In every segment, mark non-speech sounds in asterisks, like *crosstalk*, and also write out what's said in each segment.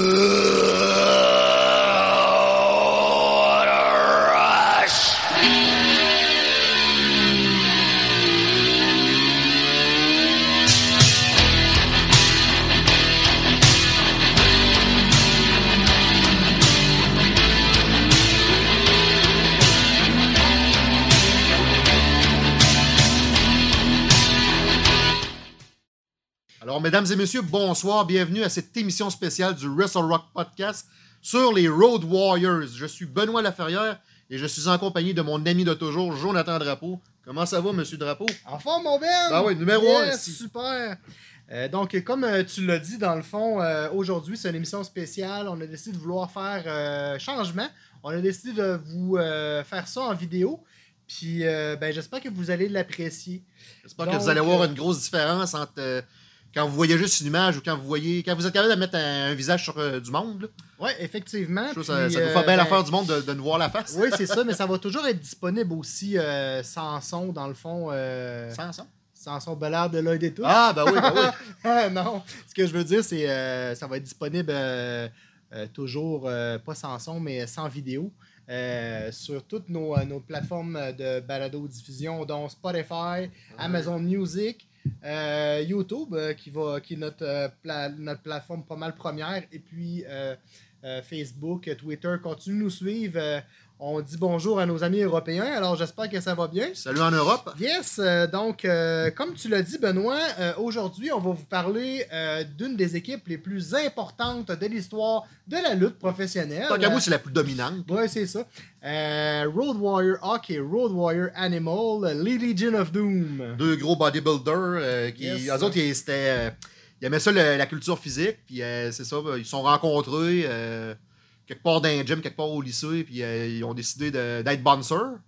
Uh... mesdames et messieurs, bonsoir. Bienvenue à cette émission spéciale du Wrestle Rock Podcast sur les Road Warriors. Je suis Benoît Laferrière et je suis en compagnie de mon ami de toujours, Jonathan Drapeau. Comment ça va, monsieur Drapeau? En forme, mon Ben! Ben oui, numéro Yes, un ici. super! Euh, donc, comme euh, tu l'as dit, dans le fond, euh, aujourd'hui, c'est une émission spéciale. On a décidé de vouloir faire changement. On a décidé de vous faire ça en vidéo. Puis, ben, j'espère que vous allez l'apprécier. J'espère que vous allez voir une grosse différence entre quand vous voyez juste une image ou quand vous voyez quand vous êtes capable de mettre un, un visage sur euh, du monde. Oui, effectivement. Que ça, Puis, ça vous euh, fait bien ben, du monde de, de nous voir la face. Oui, c'est ça, *laughs* mais ça va toujours être disponible aussi euh, sans son, dans le fond. Sans son? sans son belard de l'œil des tous. Ah, ben oui, ben oui. Ah, *laughs* non, ce que je veux dire, c'est euh, ça va être disponible toujours, pas sans son, mais sans vidéo, euh, sur toutes nos, nos plateformes de balado-diffusion, dont Spotify, Amazon Music, euh, YouTube, euh, qui, va, qui est notre, euh, notre plateforme pas mal première, et puis Facebook, Twitter. Continuez de nous suivre. On dit bonjour à nos amis européens, alors j'espère que ça va bien. Salut en Europe. Yes, euh, donc, euh, comme tu l'as dit, Benoît, euh, aujourd'hui, on va vous parler d'une des équipes les plus importantes de l'histoire de la lutte professionnelle. Tant qu'à vous, c'est la plus dominante. Ouais, c'est ça. Road Warrior Hockey, Road Warrior Animal, Lee Legion of Doom. deux gros bodybuilders qui Yes. eux autres ils, c'était ils aimaient ça le- la culture physique puis c'est ça ils se sont rencontrés quelque part dans un gym quelque part au lycée puis euh, ils ont décidé de- d'être bouncers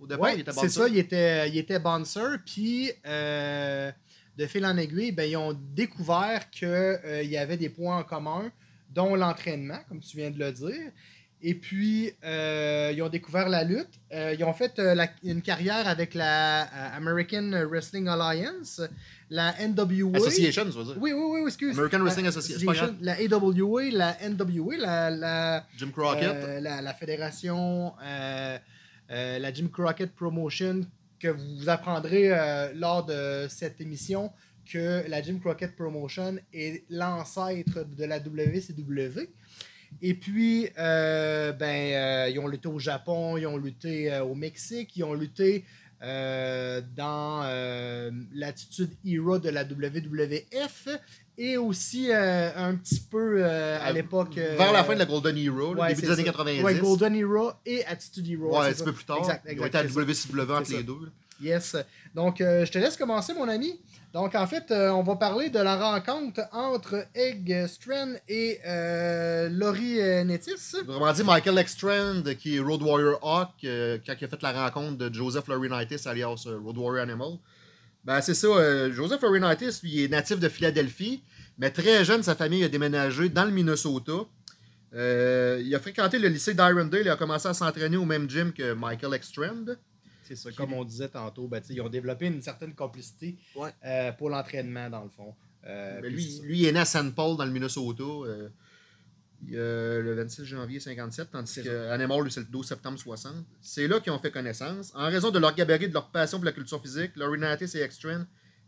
au départ Ouais, ils étaient c'est ça, il était, il était bouncer, puis euh, de fil en aiguille, ben, ils ont découvert qu'il y avait des points en commun, dont l'entraînement, comme tu viens de le dire. Et puis, euh, ils ont découvert la lutte. Euh, ils ont fait euh, la- une carrière avec la euh, American Wrestling Alliance, la NWA. Association dire Oui, oui, oui, excuse. American Wrestling Association. La AWA, la NWA, la, la, Jim Crockett euh, la, la fédération, euh, euh, la Jim Crockett Promotion, que vous apprendrez lors de cette émission que la Jim Crockett Promotion est l'ancêtre de la WCW. Et puis, ben, ils ont lutté au Japon, ils ont lutté au Mexique, ils ont lutté euh, dans euh, l'attitude Hero de la WWF et aussi euh, un petit peu à l'époque. vers la fin de la Golden Hero là, Ouais, début des années ça. 90 Ouais, Golden Hero et Attitude Hero. ouais un petit peu plus tard Exact, ils ont exact, été à. WCW entre C'est les deux. Yes. Donc, je te laisse commencer, mon ami. Donc, en fait, euh, on va parler de la rencontre entre Egg Strand et euh, Laurie euh, Nettis. Autrement dit, Michael Extrand, qui est Road Warrior Hawk, quand il a fait la rencontre de Joseph Laurinaitis, alias euh, Road Warrior Animal, ben c'est ça, Joseph Laurinaitis, lui, il est natif de Philadelphie, mais très jeune, sa famille a déménagé dans le Minnesota. Il a fréquenté le lycée d'Irondale et a commencé à s'entraîner au même gym que Michael Extrand. C'est ça, comme on disait tantôt, ben, ils ont développé une certaine complicité Ouais. euh, pour l'entraînement, dans le fond. Euh, puis lui, il est né à St. Paul, dans le Minnesota, euh, le 26 janvier 57, tandis Animal, lui, c'est le 12 septembre 60. C'est là qu'ils ont fait connaissance. En raison de leur gabarit, de leur passion pour la culture physique, Laurinaitis et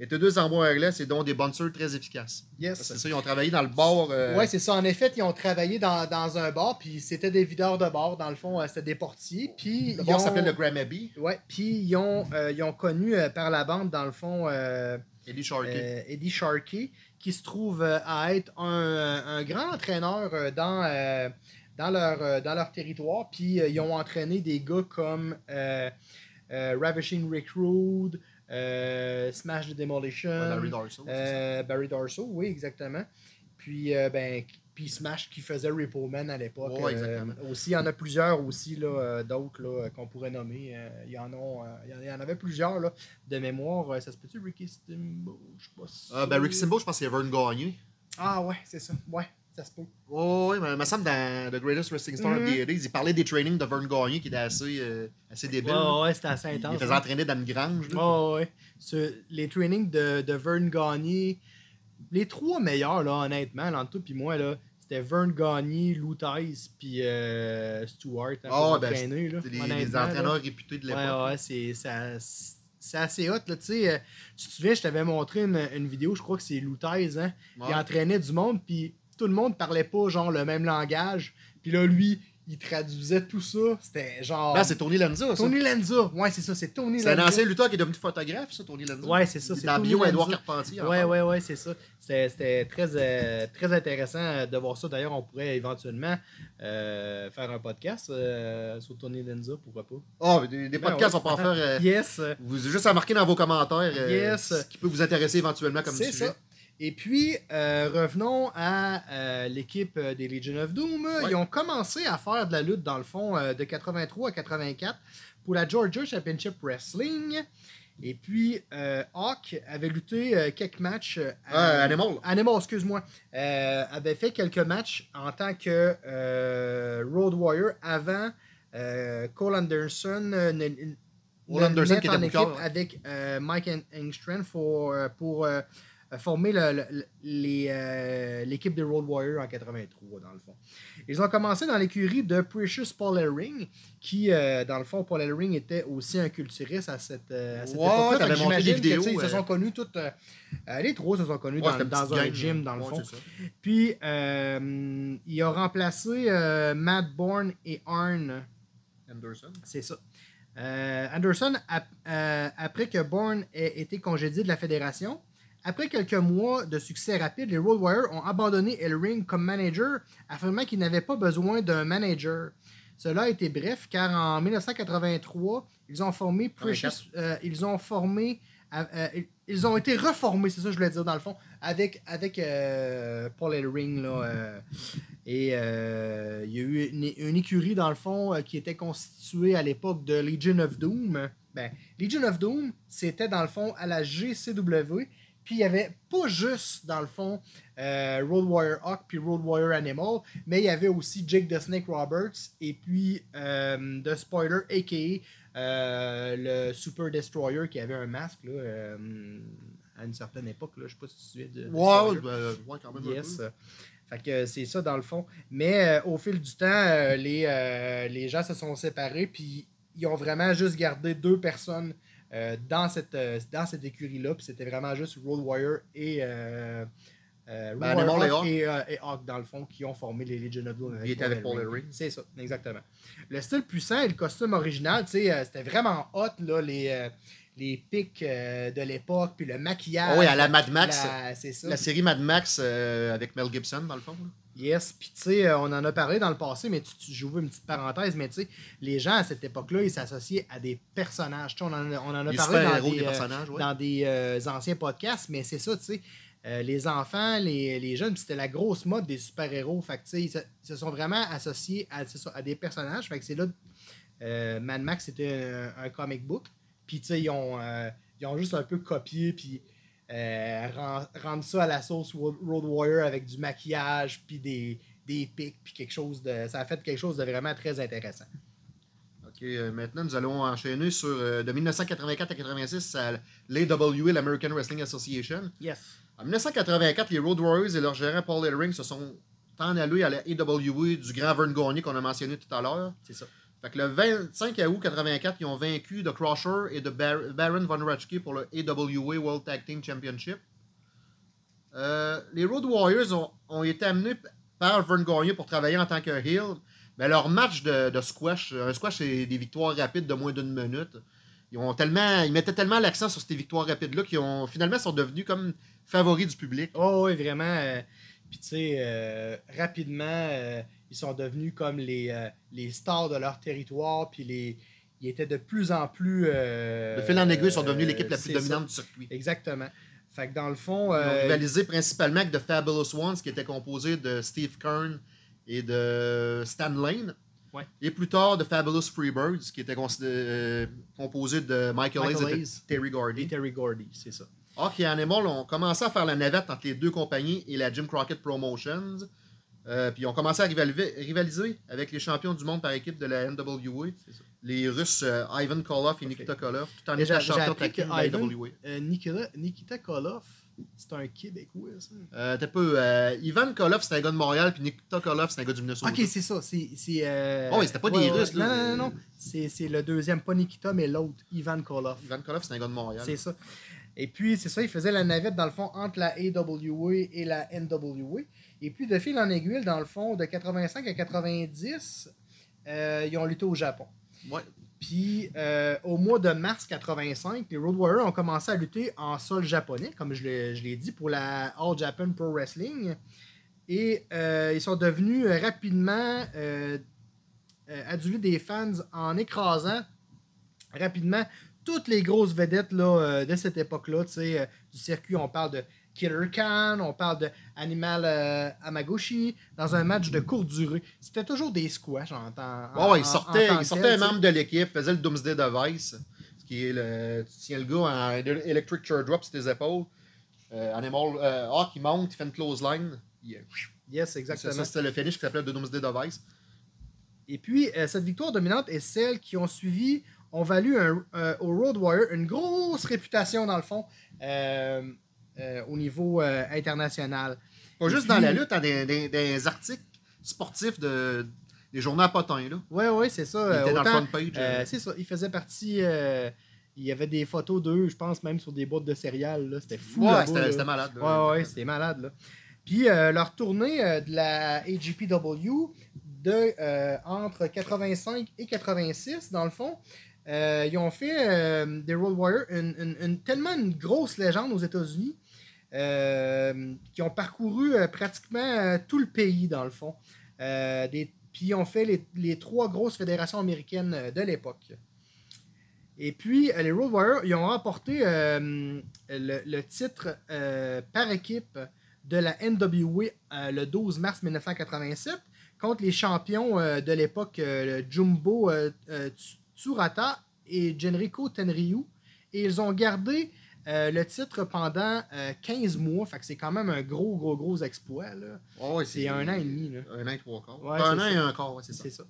Extrand étaient deux envois anglais et dont des bouncers très efficaces. Yes. C'est ça, ils ont travaillé dans le bar. euh, Ouais, c'est ça. En effet, ils ont travaillé dans, dans un bar, puis c'était des videurs de bar. Dans le fond, euh, c'était des portiers. Puis le ils bar ont- s'appelait le Grammy. Ouais, puis ils ont, euh, ils ont connu euh, par la bande, dans le fond, euh, Eddie Sharkey. Eddie Sharkey, qui se trouve à être un, un grand entraîneur dans, dans, leur, dans leur territoire. Puis ils ont entraîné des gars comme Ravishing Rick Rude, euh, Smash the Demolition, Ouais, Larry Darso. euh, Barry Darso, oui, exactement. Puis, euh, ben, puis Smash qui faisait Rippleman à l'époque. Ouais, aussi, il y en a plusieurs aussi, là, d'autres là, qu'on pourrait nommer. Il, y en a, il y en- y avait plusieurs là, de mémoire. Ça se peut-tu, Ricky Stimbo Je sais pas. si- Ah, ben, Ricky Simbo, je pense que c'est Vern Gagné. Ah ouais, c'est ça. Ouais, ça se peut. Oh, oui, mais il me semble dans The Greatest Wrestling Star of Mhm. the 80s, il parlait des trainings de Vern Gagné qui étaient assez, euh, assez débiles. Ouais, ouais, c'était assez il, il intense. faisait hein. entraîner dans une grange. là. Ouais, ouais. Ce- les trainings de, de Vern Gagné, les trois meilleurs, là, honnêtement, là, entre toi et moi, là, c'était Vern Gagné, Lou Tice, puis euh, Stewart. hein, Ah, ben, entraîner, là, C'est les, là. entraîneurs réputés de l'époque. Ouais, ouais, c'est c'est assez hot. Là, tu sais, euh, tu te souviens, je t'avais montré une, une vidéo, je crois que c'est Lou Tice, hein? Ouais. Il entraînait du monde, puis tout le monde parlait pas genre le même langage. Puis là, lui, il traduisait tout ça. C'était genre. Ben, c'est Tony Lanza, ça. Tony Lanza. Ouais, c'est ça, c'est Tony C'est un Lanza. ancien lutteur qui est devenu photographe, ça, Tony Lanza. Ouais, c'est ça, c'est Dans Bio Edouard Lanza. Carpentier. Ouais, ouais, ouais, c'est ça. C'était très, euh, très intéressant euh, de voir ça. D'ailleurs, on pourrait éventuellement euh, faire un podcast euh, sur Tony Lanza, pourquoi pas. Ah, mais des, des Ben podcasts, ouais. on peut en faire. *laughs* Yes. vous juste à marquer dans vos commentaires Yes. ce qui peut vous intéresser éventuellement comme C'est sujet. ça. Et puis, euh, revenons à euh, l'équipe euh, des Legion of Doom. Ouais. Ils ont commencé à faire de la lutte, dans le fond, euh, de 83 à 84 pour la Georgia Championship Wrestling. Et puis, Hawk avait lutté quelques matchs. à- Animal. Animal, excuse-moi, avait fait quelques matchs en tant que Road Warrior avant Cole Anderson. Anderson qui était en équipe ouais. avec Mike Eng- Engstrand pour, pour les, euh, l'équipe des Road Warriors en 83, dans le fond. Ils ont commencé dans l'écurie de Precious Paul Ellering, qui, euh, dans le fond, Paul Ellering était aussi un culturiste à cette, euh, à cette Ouais, époque-là. que j'imagine que, vidéos, sais, Ils se sont connus toutes. euh, les trois se sont connus Ouais, dans, dans un gym, là. dans le Ouais, fond. Puis, euh, il a remplacé Matt Bourne et Arn. Anderson. C'est ça. Anderson, ap- après que Bourne ait été congédié de la fédération, après quelques mois de succès rapide, les Road Warriors ont abandonné Ellering comme manager, affirmant qu'ils n'avaient pas besoin d'un manager. Cela a été bref, car en 1983, ils ont formé Precious, euh, ils ont formé, euh, euh, ils ont été reformés, c'est ça que je voulais dire dans le fond, avec, avec euh, Paul Ellering là. et euh, il y a eu une, une écurie, dans le fond, qui était constituée à l'époque de Legion of Doom. Ben, Legion of Doom, c'était dans le fond à la GCW. Puis il y avait pas juste, dans le fond, euh, Road Warrior Hawk puis Road Warrior Animal, mais il y avait aussi Jake the Snake Roberts et puis euh, The Spoiler, a.k.a. euh, le Super Destroyer qui avait un masque là, euh, à une certaine époque. Là. Je sais pas si tu souviens de. Destroyer. ben, ouais, quand même. un Yes. peu. Fait que c'est ça dans le fond. Mais au fil du temps, les, les gens se sont séparés puis ils ont vraiment juste gardé deux personnes euh, dans cette, euh, dans cette écurie-là. Puis c'était vraiment juste Road Warrior et, euh, euh, Ben, Animal Hawk Hawk. et, euh, et Hawk, dans le fond, qui ont formé les Legion of Doom. Il était avec Paul. C'est ça, exactement. Le style puissant et le costume original, euh, c'était vraiment hot, là, les, euh, les pics euh, de l'époque, puis le maquillage. Ah oui, à la Mad Max. la- C'est ça. La série Mad Max euh, avec Mel Gibson, dans le fond. là. Yes, puis tu sais, euh, on en a parlé dans le passé, mais tu, tu j'ouvre une petite parenthèse, mais tu sais, les gens à cette époque-là, ils s'associaient à des personnages. Tu sais, on en a, on en a Les parlé dans des, des personnages, ouais. dans des euh, anciens podcasts, mais c'est ça, tu sais. euh, les enfants, les, les jeunes, c'était la grosse mode des super-héros. Fait que, tu sais, ils se, sont vraiment associés à, des personnages. Fait que c'est là. euh, Mad Max, c'était un, un comic book. Puis, tu sais, ils ont, euh, ils ont juste un peu copié, puis euh, ren- rendre ça à la sauce Road Warrior avec du maquillage, puis des, des pics, puis quelque chose de. Ça a fait quelque chose de vraiment très intéressant. Ok, euh, maintenant, nous allons enchaîner sur euh, de 1984 à 86 à l'AWA, l'American Wrestling Association. Yes. En 1984, les Road Warriors et leur gérant Paul Ellering se sont en allés à la AWA du grand Vern Gagné qu'on a mentionné tout à l'heure. C'est ça. Fait que le 25 août 84, ils ont vaincu The Crusher et Bar- Baron Von Ratchke pour le AWA World Tag Team Championship. Euh, les Road Warriors ont, ont été amenés par Vern Gagné pour travailler en tant que heel. Mais leur match de, de squash, un squash, c'est des victoires rapides de moins d'une minute. Ils, ont tellement, ils mettaient tellement l'accent sur ces victoires rapides-là qu'ils ont finalement sont devenus comme favoris du public. Oh, oui, vraiment. euh, Puis, tu sais, euh, rapidement, ils sont devenus comme les, euh, les stars de leur territoire. Puis, les, ils étaient de plus en plus. euh, De fil en aiguille, ils sont devenus euh, l'équipe la plus dominante ça. du circuit. Exactement. Fait que dans le fond. Ils ont euh, rivalisé principalement avec The Fabulous Ones, qui était composé de Steve Kern et de Stan Lane. Ouais. Et plus tard, The Fabulous Freebirds, qui était euh, composé de Michael, Michael Hayes et. Terry et Gordy. Terry Gordy, c'est ça. Hawk et Animal ont commencé à faire la navette entre les deux compagnies et la Jim Crockett Promotions. Euh, puis ils ont commencé à rivaliser, avec les champions du monde par équipe de la NWA, C'est les Russes euh, Ivan Koloff et. Nikita Koloff, tout en étant champion de la NWA. Euh, Nikita, Nikita Koloff, C'est un Québécois, ça? T'es peu. Ivan Koloff, c'était un gars de Montréal, puis Nikita Koloff, c'est un gars du Minnesota. Ok, c'est ça. C'est. c'est, Oh, oui, c'était pas des Russes, là. Non, non, non. C'est, c'est le deuxième, pas Nikita, mais l'autre, Ivan Koloff. Ivan Koloff, c'est un gars de Montréal. C'est ça. Et puis, c'est ça, il faisait la navette, dans le fond, entre la AWA et la NWA. Et puis, de fil en aiguille, dans le fond, de 85 à 90, euh, ils ont lutté au Japon. Ouais. Puis, euh, au mois de mars 85, les Road Warriors ont commencé à lutter en sol japonais, comme je l'ai, dit, pour la All Japan Pro Wrestling. Et euh, ils sont devenus rapidement adulés des fans en écrasant rapidement toutes les grosses vedettes là, de cette époque-là. tu sais, du circuit, on parle de Killer Khan, on parle de Animal euh, Amaguchi, dans un match de courte durée. C'était toujours des squash en temps. En- ouais, il sortait, en il sortait tel, un membre de l'équipe, faisait le Doomsday Device, ce qui est le. Tu tiens le gars en Electric Chair Drop sur tes épaules. Euh, Animal euh, Hawk, il monte, il fait une close line. Yes, exactement. ça, c'était le finish qui s'appelait The Doomsday Device. Et puis, euh, cette victoire dominante et celles qui ont suivi ont valu un- euh, au Road Warrior une grosse réputation, dans le fond, euh, euh, au niveau euh, international. Pas juste puis- dans la lutte, hein, des, des- des articles sportifs de, des journaux à potins. Là. Oui, oui, c'est ça. Il était dans le page. Euh, euh, c'est ça, il faisait partie. il y avait des photos d'eux, je pense même sur des boîtes de céréales. là. C'était fou. ouais, c'était malade. là. Ouais, ouais, c'était malade. Là. Puis leur tournée de la AGPW de, entre 85 et 86, dans le fond, euh, ils ont fait euh, des Road Warriors une, une- une- tellement une grosse légende aux États-Unis qui ont parcouru euh, pratiquement euh, tout le pays, dans le fond. Euh, des, puis ont fait les, trois grosses fédérations américaines euh, de l'époque. Et puis, euh, les Road Warriors, ils ont remporté euh, le, titre euh, par équipe de la NWA euh, le 12 mars 1987 contre les champions euh, de l'époque, euh, Jumbo euh, euh, Tsu- Tsurata et Genrico Tenryu. Et ils ont gardé euh, le titre pendant euh, 15 mois. Fait que c'est quand même un gros, gros, gros exploit. là. Ouais, C'est un an et demi. Là. Un an et trois quarts. Ouais, un an ça. et un quart, ouais, c'est ça. C'est ça.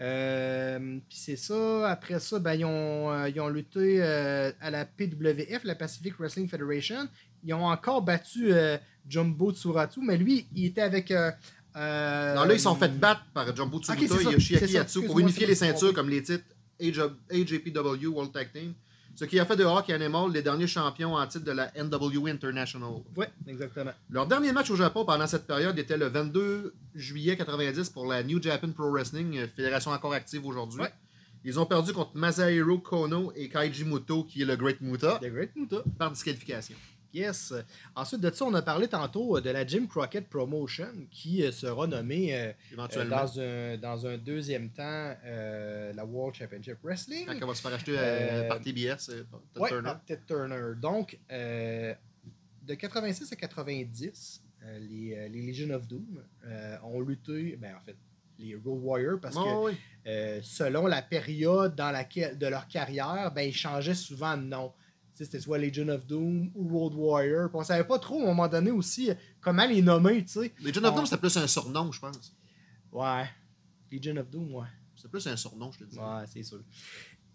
Euh, Puis c'est ça. Après ça, ben, ils, ont, euh, ils ont lutté euh, à la PWF, la Pacific Wrestling Federation. Ils ont encore battu euh, Jumbo Tsuratu, mais lui, il était avec. euh, euh, Non, là, ils sont fait battre par Jumbo ça, et Yoshiaki Yatsu pour unifier les ceintures comme les titres AJ- AJPW World Tag Team. Ce qui a fait de Hawk et Animal les derniers champions en titre de la NWA International. Ouais, exactement. Leur dernier match au Japon pendant cette période était le 22 juillet 90 pour la New Japan Pro Wrestling, euh, fédération encore active aujourd'hui. Ouais. Ils ont perdu contre Masahiro Kono et Kaiji Muto, qui est le Great Muta, The Great Muta. par disqualification. Yes. Ensuite de ça, on a parlé tantôt euh, de la Jim Crockett Promotion qui euh, sera nommée euh, Éventuellement. dans, un, dans un deuxième temps euh, la World Championship Wrestling. Quand elle va se faire acheter euh, par TBS, Ted Ouais, Turner. Ted Turner. Donc, de 86 à 90, euh, les, les Legion of Doom ont lutté, ben en fait, les Road Warriors, parce que ouais. euh, selon la période dans laquelle de leur carrière, ben, ils changeaient souvent de nom. C'était soit Legion of Doom ou Road Warrior. Puis on savait pas trop à un moment donné aussi comment les nommer, tu sais. Les John of on- Doom, c'était plus un surnom, je pense. Ouais. Legion of Doom, ouais. C'est plus un surnom, je te dis. Ouais, c'est sûr.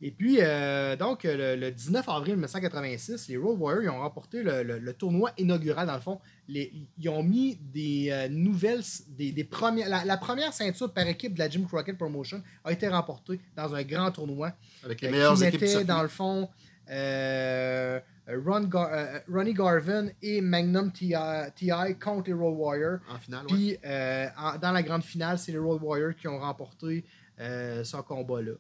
Et puis, euh, donc, le, le 19 avril 1986, les Road Warriors ils ont remporté le, le- le tournoi inaugural, dans le fond. Les- ils ont mis des euh, nouvelles, des, des premières, la, la première ceinture par équipe de la Jim Crockett Promotion a été remportée dans un grand tournoi Avec les euh, meilleures qui équipes mettait, dans le fond, Ron Gar- euh, Ronnie Garvin et Magnum TI, contre les Road Warriors. En finale. Puis, euh, dans la grande finale, c'est les Road Warriors qui ont remporté euh, ce combat-là.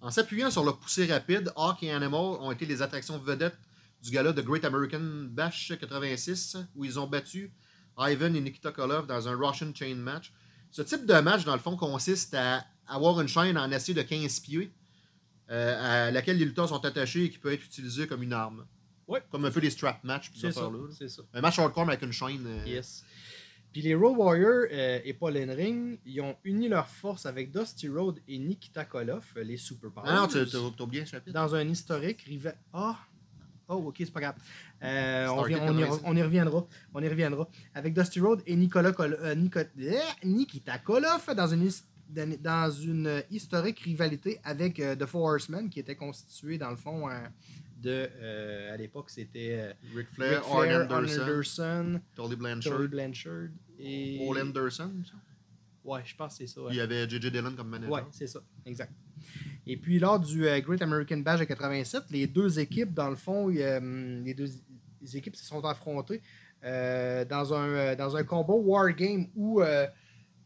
En s'appuyant sur leur poussée rapide, Hawk et Animal ont été les attractions vedettes du gala de Great American Bash 86, où ils ont battu Ivan et Nikita Koloff dans un Russian Chain match. Ce type de match, dans le fond, consiste à avoir une chaîne en acier de 15 pieds euh, à laquelle les lutteurs sont attachés et qui peut être utilisée comme une arme. Ouais. Comme un peu des strap match. puis C'est ces ça. ça. Un match hardcore avec une chaîne. euh, Yes. Puis les Road Warriors euh, et Paul Henring, ils ont uni leurs forces avec Dusty Road et Nikita Koloff, euh, les Superpowers, Ah non, tu t'as oublié un chapitre. dans un historique rival. Ah! Oh, ok, c'est pas grave. Euh, on, y, 96. on y reviendra. On y reviendra. Avec Dusty Road et Nicolas Kol- Nico- eh, Nikita Koloff dans une, dans- une historique rivalité avec euh, The Four Horsemen qui était constituée dans le fond euh, de. euh, à l'époque, c'était euh, Ric Ric Flair, Arn Anderson, Anderson, Tully Blanchard, Blanchard et. Paul Anderson. ça. Ouais, je pense que c'est ça. ouais. Il y avait J.J. Dillon comme manager. Ouais, c'est ça, exact. Et puis lors du Great American Bash de 87, les deux équipes, dans le fond, les deux les équipes se sont affrontées euh, dans, un, dans un combat War Game où euh,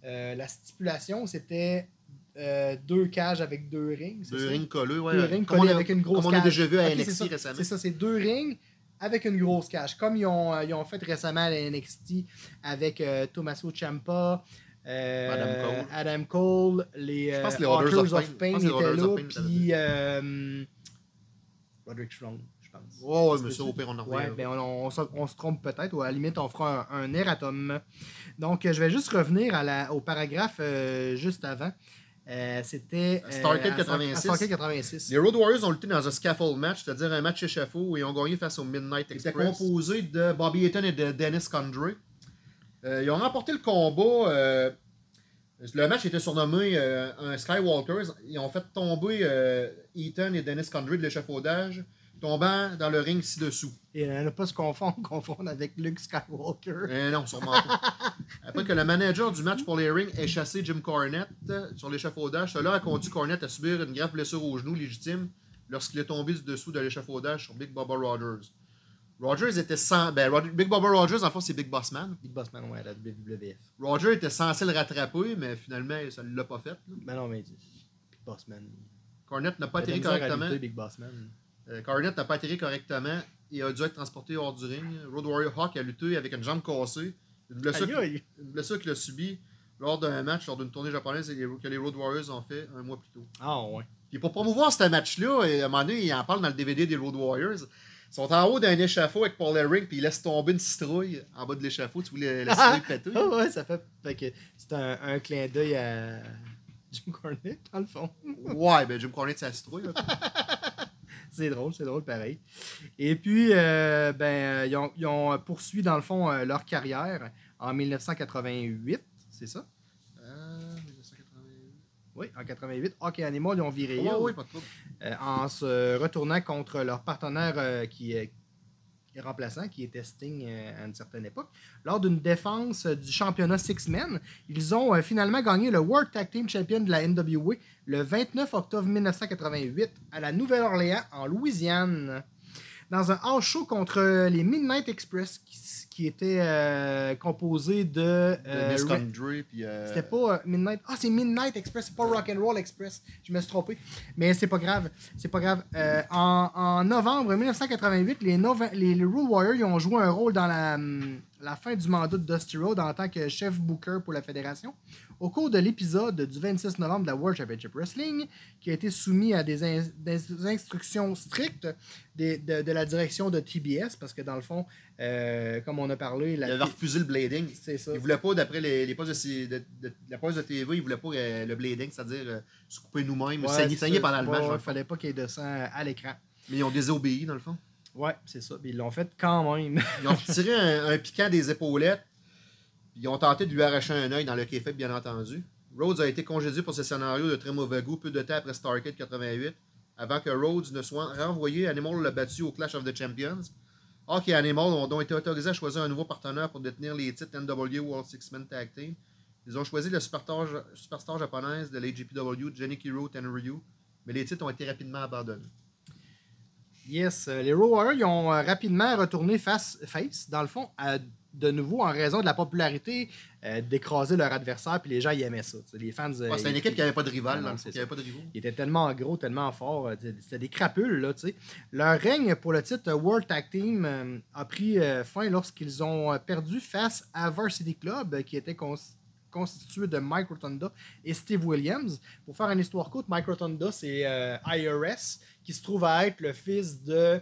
euh, la stipulation c'était euh, deux cages avec deux rings. Deux ça? rings collés, ouais. Deux rings on collés a- avec une grosse Comme on a déjà vu à NXT récemment. C'est ça, c'est deux rings avec une grosse cage. Comme ils ont, euh, ils ont fait récemment à la NXT avec euh, Tommaso Ciampa, Adam Cole. Adam Cole, les, Je pense que les Orders Authors of Pain. Étaient là, puis Roderick Strong, je pense. Ouais, ouais, C'est mais ça, ça. au pire, on en Ouais, revient. ben on, on se, on se trompe peut-être, ou à la limite, on fera un, un erratum. Donc, euh, je vais juste revenir à la, au paragraphe euh, juste avant. Euh, C'était. euh, Starrcade à- 86. à Starrcade 86. Les Road Warriors ont lutté dans un scaffold match, c'est-à-dire un match échafaud, et ils ont gagné face au Midnight Express. étaient composé de Bobby Eaton et de Dennis Condrey. Euh, ils ont remporté le combat. euh, le match était surnommé euh, un Skywalkers. Ils ont fait tomber euh, Eaton et Dennis Condrey de l'échafaudage, tombant dans le ring ci-dessous. Et euh, ne pas se confondre, *laughs* confondre avec Luke Skywalker. Eh non, sûrement pas. Après que le manager du match pour les rings ait chassé Jim Cornette euh, sur l'échafaudage, cela a conduit Cornette à subir une grave blessure au genou légitime lorsqu'il est tombé du dessous de l'échafaudage sur Big Bubba Rogers. Rogers était sans. Ben, Big Bubba Rogers, en fait, c'est Big Boss Man. Big Boss Man, ouais, la WWF. Roger était censé le rattraper, mais finalement, ça ne l'a pas fait. là. Ben non, mais Big Boss Man. Cornette n'a pas atterri correctement. Big Boss Man. Euh, Cornette n'a pas atterri correctement et a dû être transporté hors du ring. Road Warrior Hawk a lutté avec une jambe cassée. Une blessure, une qu'il a subie lors d'un match, lors d'une tournée japonaise que les Road Warriors ont fait un mois plus tôt. Ah, ouais. Puis pour promouvoir ce match-là, à un moment donné, il en parle dans le DVD des Road Warriors. Ils sont en haut d'un échafaud avec Paul Ellering, puis ils laissent tomber une citrouille en bas de l'échafaud. Tu voulais la citrouille péter. Ah, ouais, ça fait. fait que c'est un, un clin d'œil à Jim Cornette, dans le fond. Ouais, ben Jim Cornette, c'est la citrouille. là. *laughs* C'est drôle, c'est drôle pareil. Et puis, euh, ben, euh, ils, ont, ils ont poursuivi dans le fond euh, leur carrière en 1988, c'est ça? Euh, 1988. Oui, en 88. Hockey Animal, ils ont viré pas de euh, en se retournant contre leur partenaire qui est remplaçant, qui était Sting euh, à une certaine époque. Lors d'une défense du championnat Six Men, ils ont euh, finalement gagné le World Tag Team Champion de la NWA le 29 octobre 1988 à la Nouvelle-Orléans, en Louisiane, dans un house show contre les Midnight Express, qui était euh, composé de... euh, puis. euh, c'était pas Midnight. Ah, c'est Midnight Express, c'est pas Rock and Roll Express. Je me suis trompé. Mais c'est pas grave. C'est pas grave. En, en novembre 1988, les, Nova- les, les Road Warriors ils ont joué un rôle dans la, hum, la fin du mandat de Dusty Road en tant que chef booker pour la fédération. Au cours de l'épisode du 26 novembre de la World Championship Wrestling, qui a été soumis à des, in- des instructions strictes des- de, de la direction de TBS, parce que dans le fond, euh, comme on a parlé, Il la, avait refusé le blading. c'est ça. Il voulait pas, d'après les, les postes de, C- de- de- la poste de TV, il voulait pas euh, le blading, c'est-à-dire euh, se couper nous-mêmes, Ouais, saigner, saigner pendant le match. Il fallait pas qu'il y ait de sang à l'écran. Mais ils ont désobéi, dans le fond. Ouais, c'est ça. Puis ils l'ont fait quand même. Ils ont retiré un, un piquant des épaulettes. Ils ont tenté de lui arracher un œil dans le kéfeb, bien entendu. Rhodes a été congédié pour ce scénario de très mauvais goût peu de temps après Starcade 88, avant que Rhodes ne soit renvoyé. Animal l'a battu au Clash of the Champions. Hawk et Animal ont donc été autorisés à choisir un nouveau partenaire pour détenir les titres NW World Six-Man Tag Team. Ils ont choisi le superstar, superstar japonaise de l'AGPW, Jenny Kiro Tenryu, mais les titres ont été rapidement abandonnés. Yes, euh, les ils ont euh, rapidement retourné face, face, dans le fond, à- de nouveau en raison de la popularité euh, d'écraser leur adversaire, puis les gens ils aimaient ça. tu sais, Les fans. euh, Ouais, C'était une équipe qui n'avait pas de rival, Non, dans non, le fond, c'est qui avait pas de rivaux. Ils étaient tellement gros, tellement forts. euh, C'était des crapules, là, tu sais. Leur règne pour le titre World Tag Team euh, a pris fin lorsqu'ils ont perdu face à Varsity Club, qui était cons- constitué de Mike Rotunda et Steve Williams. Pour faire une histoire courte, Mike Rotunda, c'est IRS, qui se trouve à être le fils de...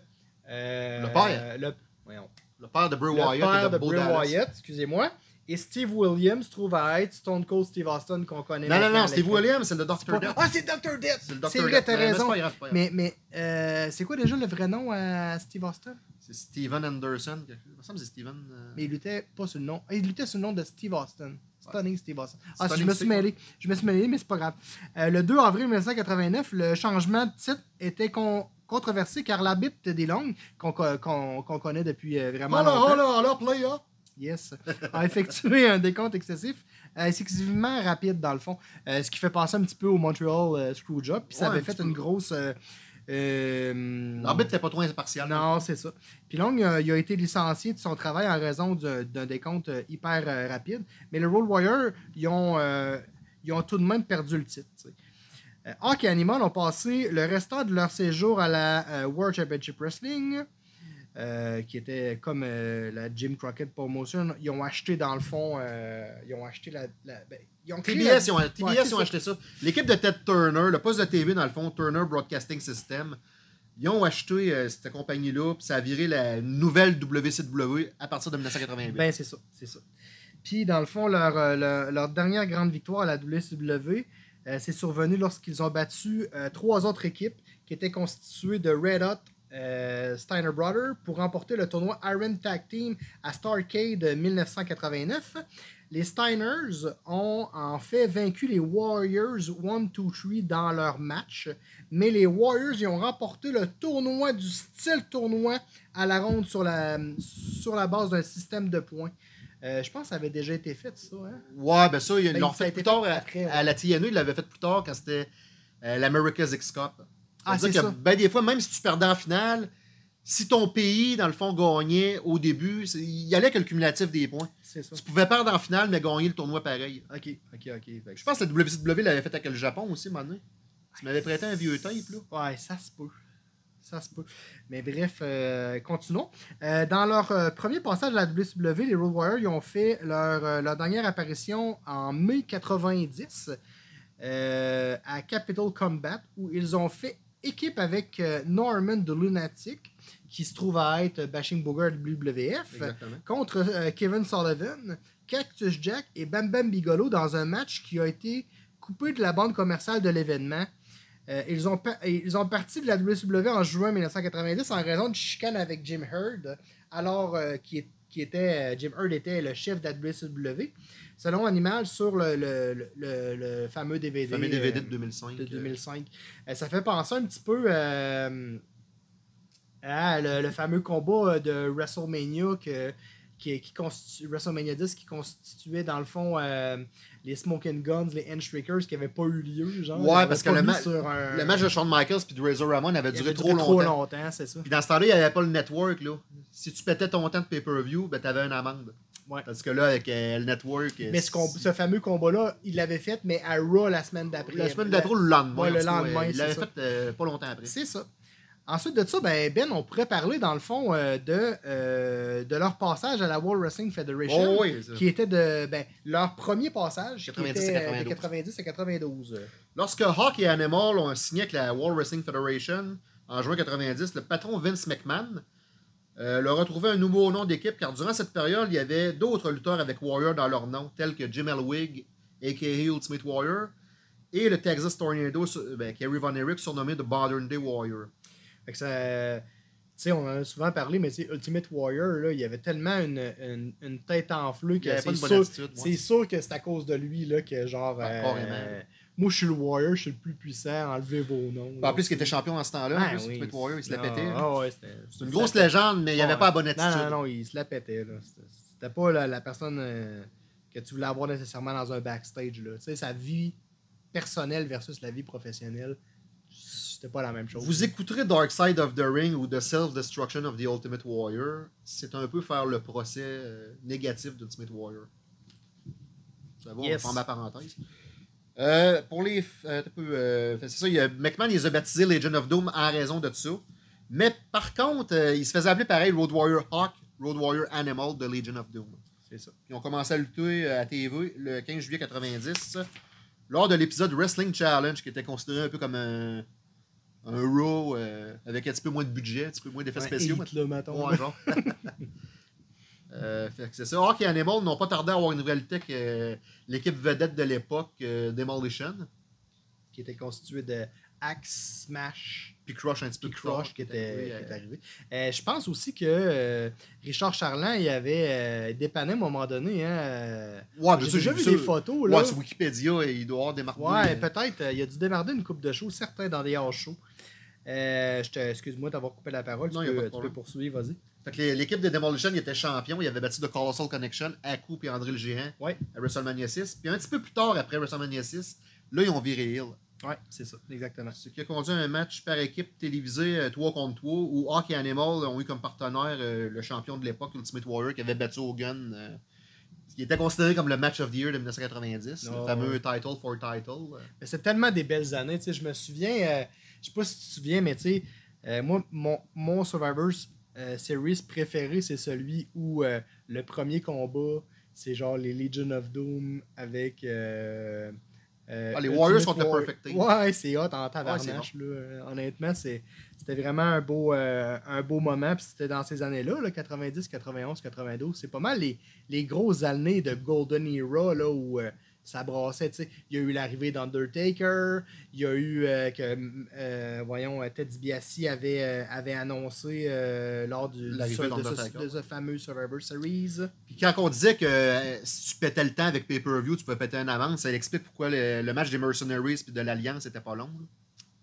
Le père. Le, voyons, Le père de Bray le Wyatt père et de, de Bray. Wyatt, excusez-moi. Et Steve Williams trouve à être Stone Cold Steve Austin qu'on connaît Non, non, non, Steve. Williams, c'est le Dr. Death. Ah, c'est Dr. Death! C'est le vrai, t'as raison. Mais, mais euh, c'est quoi déjà le vrai nom à Steve Austin? C'est Steven Anderson. Il me semble que c'est Steven. euh, Mais il luttait pas sur le nom. Il luttait sur le nom de Steve Austin. Stunning Steve Austin. Ah, Stunning je me suis mêlé. Je me suis mêlé, mais c'est pas grave. Euh, le 2 avril 1989, le changement de titre était con- controversé car l'arbitre des longues, qu'on connaît depuis euh, vraiment longtemps, hola, hola, play, hein? yes, a effectué un décompte excessif, euh, excessivement rapide dans le fond, euh, ce qui fait penser un petit peu au Montreal Screwjob, puis ça Ouais, avait un fait une peu. grosse... euh, L'arbitre n'était pas trop impartial. non, c'est ça. Puis Long, il a été licencié de son travail en raison d'un décompte hyper euh, rapide. Mais les Road Warriors, ils ont, euh, ils ont tout de même perdu le titre. Hawk et Animal ont passé le restant de leur séjour à la euh, World Championship Wrestling, euh, qui était comme euh, la Jim Crockett Promotion. Ils ont acheté, dans le fond, euh, ils ont acheté la. la- ben, ils ont la- TBS, ils ont, TBS, Ouais, ils c'est ont ça. acheté ça. L'équipe de Ted Turner, le poste de TV dans le fond, Turner Broadcasting System, ils ont acheté euh, cette compagnie-là, puis ça a viré la nouvelle WCW à partir de 1988. Ben, c'est ça, c'est ça. Puis, dans le fond, leur, euh, leur, leur dernière grande victoire à la WCW, euh, c'est survenu lorsqu'ils ont battu euh, trois autres équipes qui étaient constituées de Red Hot, euh, Steiner Brothers pour remporter le tournoi Iron Tag Team à Starcade 1989. Les Steiners ont en fait vaincu les Warriors 1, 2, 3 dans leur match, mais les Warriors ils ont remporté le tournoi du style tournoi à la ronde sur la, sur la base d'un système de points. Euh, je pense que ça avait déjà été fait, ça. Hein? Ouais, ben ça, ils Ben, l'ont fait plus tard fait à, après, ouais. à la TNA, ils l'avaient fait plus tard quand c'était euh, l'America's X Cup. Ah, c'est ça. Ben, des fois, même si tu perdais en finale, si ton pays, dans le fond, gagnait au début, il y allait que le cumulatif des points. C'est ça. Tu pouvais perdre en finale, mais gagner le tournoi pareil. Ok, ok, ok. Je pense que la WCW l'avait fait avec le Japon aussi, maintenant. Tu m'avais prêté un vieux tape, là. Ouais, ça se peut. Ça se peut. Mais bref, euh, continuons. Euh, dans leur euh, premier passage à la WCW, les Road Warriors ils ont fait leur, leur dernière apparition en mai 90 euh, à Capital Combat où ils ont fait équipe avec Norman de Lunatic qui se trouve à être Bashing Booger de WWF Exactement. contre Kevin Sullivan, Cactus Jack et Bam Bam Bigolo dans un match qui a été coupé de la bande commerciale de l'événement. Euh, ils, ont ils ont parti de la WCW en juin 1990 en raison de chicanes avec Jim Hurd, alors euh, qui, est- qui était euh, Jim Hurd était le chef de la WCW. Selon Animal sur le, le- le- fameux DVD, fameux DVD euh, de 2005. de euh, 2005. Euh, ça fait penser un petit peu à le, le fameux combat de WrestleMania que, qui, qui WrestleMania 10 qui constituait dans le fond euh, les Smoking Guns, les Handshakers qui n'avaient pas eu lieu. Genre, Ouais, parce que le ma- sur un- Le match de Shawn Michaels puis de Razor Ramon avait duré avait trop duré longtemps. trop longtemps, c'est ça. Puis dans ce temps-là, il n'y avait pas le network. Là. Si tu pétais ton temps de pay-per-view, ben, tu avais une amende. Ouais. Parce que là, avec euh, le network. Mais ce, fameux combat-là, il l'avait fait, mais à Raw la semaine d'après. La semaine d'après, le lendemain. Ouais, le lendemain, Il l'avait fait euh, pas longtemps après. C'est ça. Ensuite de ça, ben, ben, on pourrait parler dans le fond euh, de, euh, de leur passage à la World Wrestling Federation, Oh, oui, qui était de ben, leur premier passage, 90 qui était à euh, de 92. 90 à 92. Lorsque Hawk et Animal ont signé avec la World Wrestling Federation en juin 90, le patron Vince McMahon euh, leur a trouvé un nouveau nom d'équipe car durant cette période, il y avait d'autres lutteurs avec Warrior dans leur nom, tels que Jim Elwig, a.k.a. Ultimate Warrior, et le Texas Tornado, ben, Kerry Von Erich, surnommé The Modern Day Warrior. Fait que ça. Tu sais, on en a souvent parlé, mais Ultimate Warrior, là, il y avait tellement une, une, une tête enflée que c'est sûr, c'est sûr que c'est à cause de lui là, que genre. Ah, euh, moi, je suis le Warrior, je suis le plus puissant, enlevez vos noms. En plus, il était champion en ce temps-là. Ah, oui. Ultimate Warrior, il se la Non, pétait. ah ouais, C'est une grosse légende, mais il n'y avait Ouais. pas la bonne attitude. Non, non, non, il se la pétait. C'était- pas la, la personne euh, que tu voulais avoir nécessairement dans un backstage. Là. Tu sais, sa vie personnelle versus la vie professionnelle, c'était pas la même chose. Vous écouterez Dark Side of the Ring ou The Self-Destruction of the Ultimate Warrior. C'est un peu faire le procès euh, négatif d'Ultimate Warrior. Ça va, Yes. on ma parenthèse. Euh, pour les. euh, c'est ça, il y a, McMahon, il les a baptisés Legend of Doom en raison de ça. Mais par contre, il se faisait appeler pareil Road Warrior Hawk, Road Warrior Animal de Legion of Doom. C'est ça. Ils ont commencé à lutter à TV le 15 juillet 90 lors de l'épisode Wrestling Challenge qui était considéré un peu comme un, un Raw euh, avec un petit peu moins de budget, un petit peu moins d'effets spéciaux. hit, là, mettons. Ouais, genre. *laughs* Euh, fait que c'est ça. Hawk et Animal n'ont pas tardé à avoir une rivalité avec euh, l'équipe vedette de l'époque, euh, Demolition, Qui était constitué de Axe, Smash, puis Crush un petit peu puis Crush qui était, arrivé, qui est arrivé. Je pense aussi que Richard Charland, il avait dépanné à un moment donné. Hein, Ouais, J'ai déjà vu des photos. Là. Ouais, sur Wikipédia, il doit avoir démarqué. Ouais, peut-être. il a dû démarrer une coupe de show, certains dans des hors shows. Euh, Excuse-moi d'avoir coupé la parole. Non, tu, peux, tu poursuivre, vas-y. L'équipe de Demolition ils étaient champions. Ils avaient battu The Colossal Connection, Aku et André le Géant Ouais. à WrestleMania 6. Puis un petit peu plus tard, après WrestleMania 6, là, ils ont viré Hill. Ouais, c'est ça, exactement. Ce qui a conduit à un match par équipe télévisé 3 contre 3 où Hawk et Animal ont eu comme partenaire euh, le champion de l'époque, Ultimate Warrior, qui avait battu Hogan. euh, qui était considéré comme le match of the year de 1990, Oh, le fameux ouais. title for title. euh. Mais C'est tellement des belles années. tu sais, Je me souviens, euh, sais pas si tu te souviens, mais tu sais, euh, moi, mon, mon Survivor euh, Series préféré, c'est celui où euh, le premier combat, c'est genre les Legion of Doom avec. Ah, les Warriors contre le War- Perfect Team. Ouais, c'est hot en Ouais, tabarnache. là. Euh, Honnêtement, c'est- c'était vraiment un beau, un beau moment. Puis c'était dans ces années-là, là, 90, 91, 92. C'est pas mal les, les grosses années de Golden Era là, où ça brassait. tu sais. Il y a eu l'arrivée d'Undertaker. Il y a eu euh, que, euh, voyons, euh, Ted DiBiase avait, euh, avait annoncé euh, lors du, de, ce, de ce fameux Survivor Series. Puis quand on disait que si tu pétais le temps avec pay-per-view, tu pouvais péter un avance, ça explique pourquoi le, le match des Mercenaries et de l'Alliance était pas long. là.